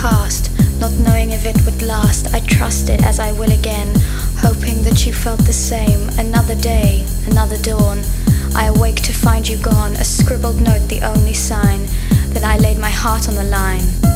past, not knowing if it would last. I trusted as I will again, hoping that you felt the same. Another day, another dawn. I awake to find you gone, a scribbled note the only sign that I laid my heart on the line.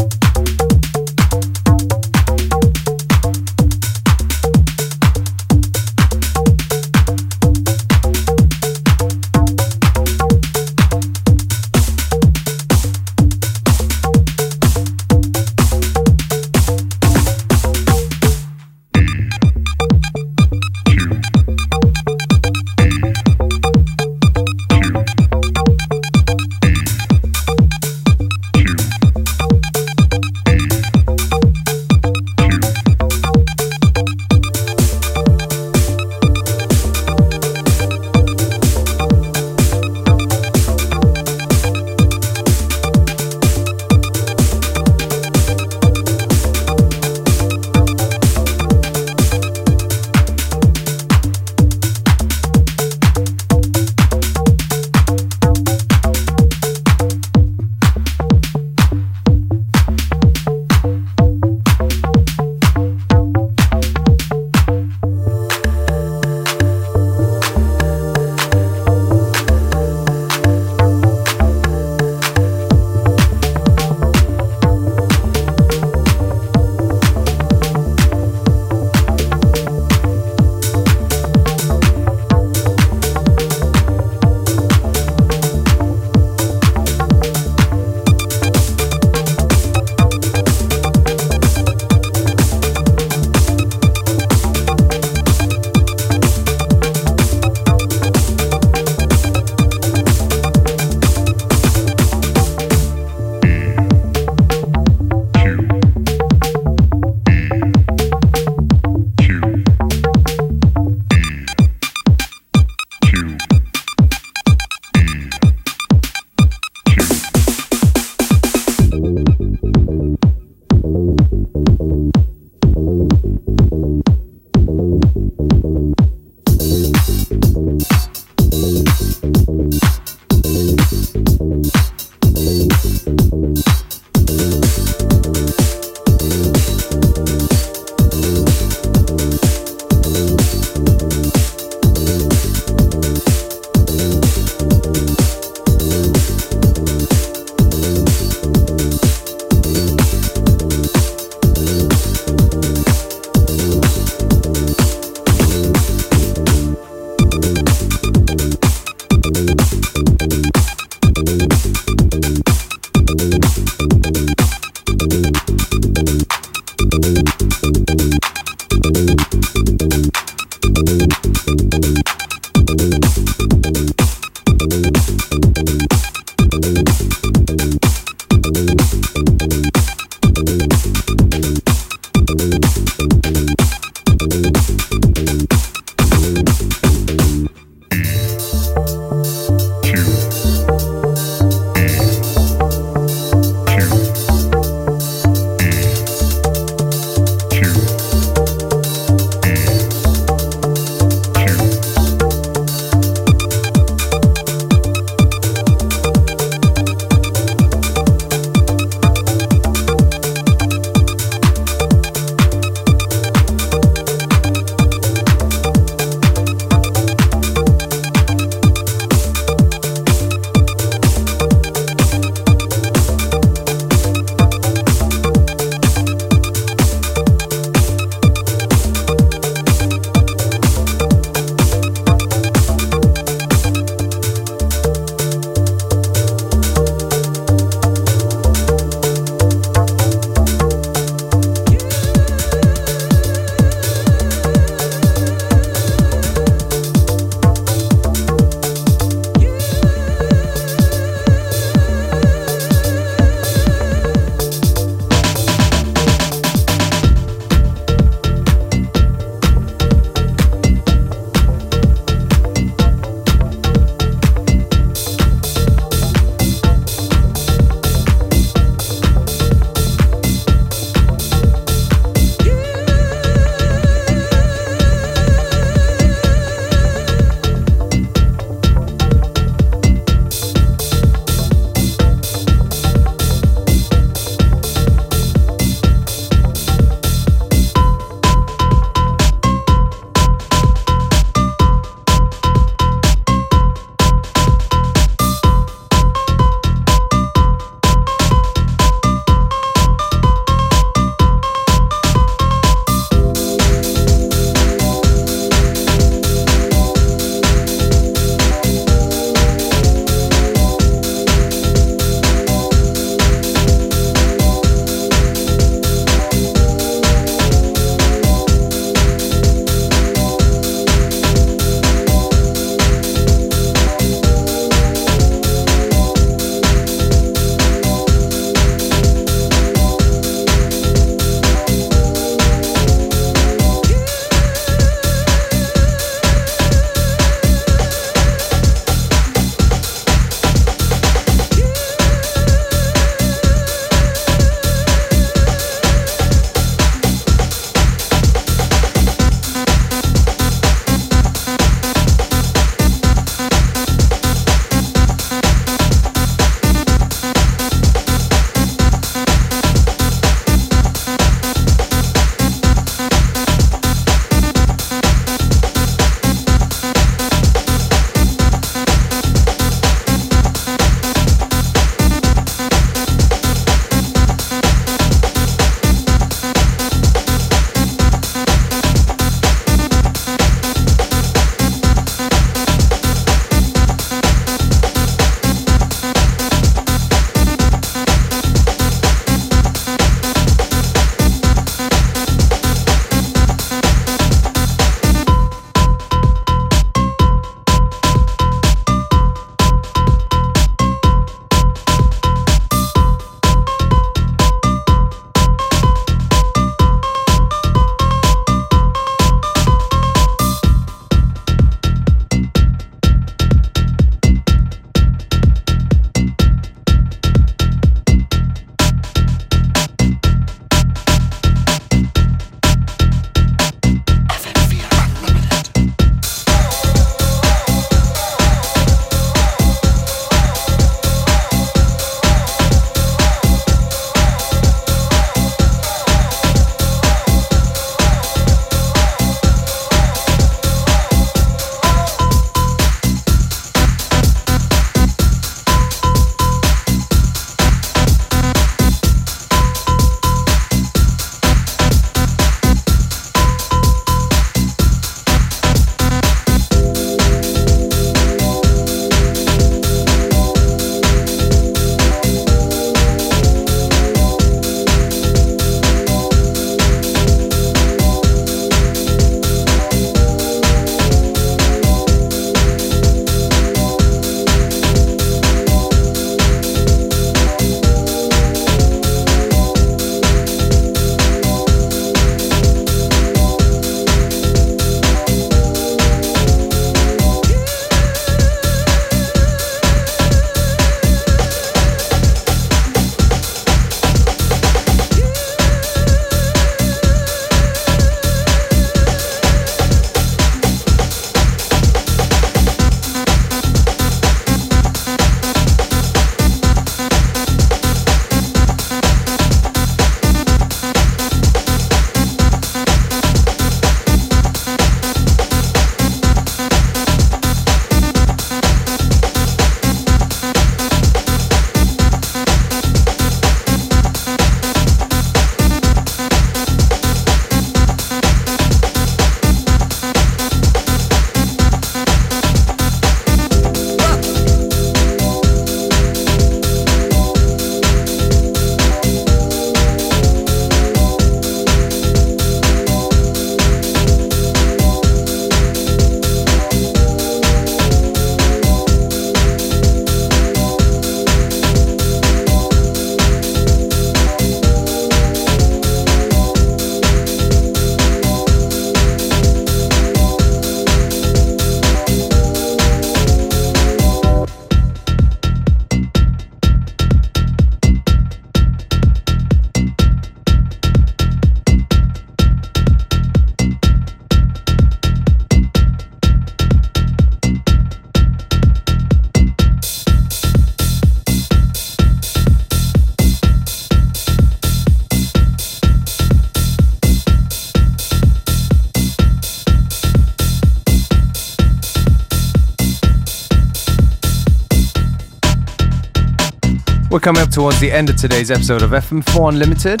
Coming up towards the end of today's episode of FM4 Unlimited.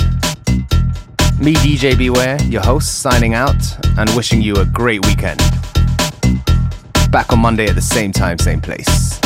Me, DJ Beware, your host, signing out and wishing you a great weekend. Back on Monday at the same time, same place.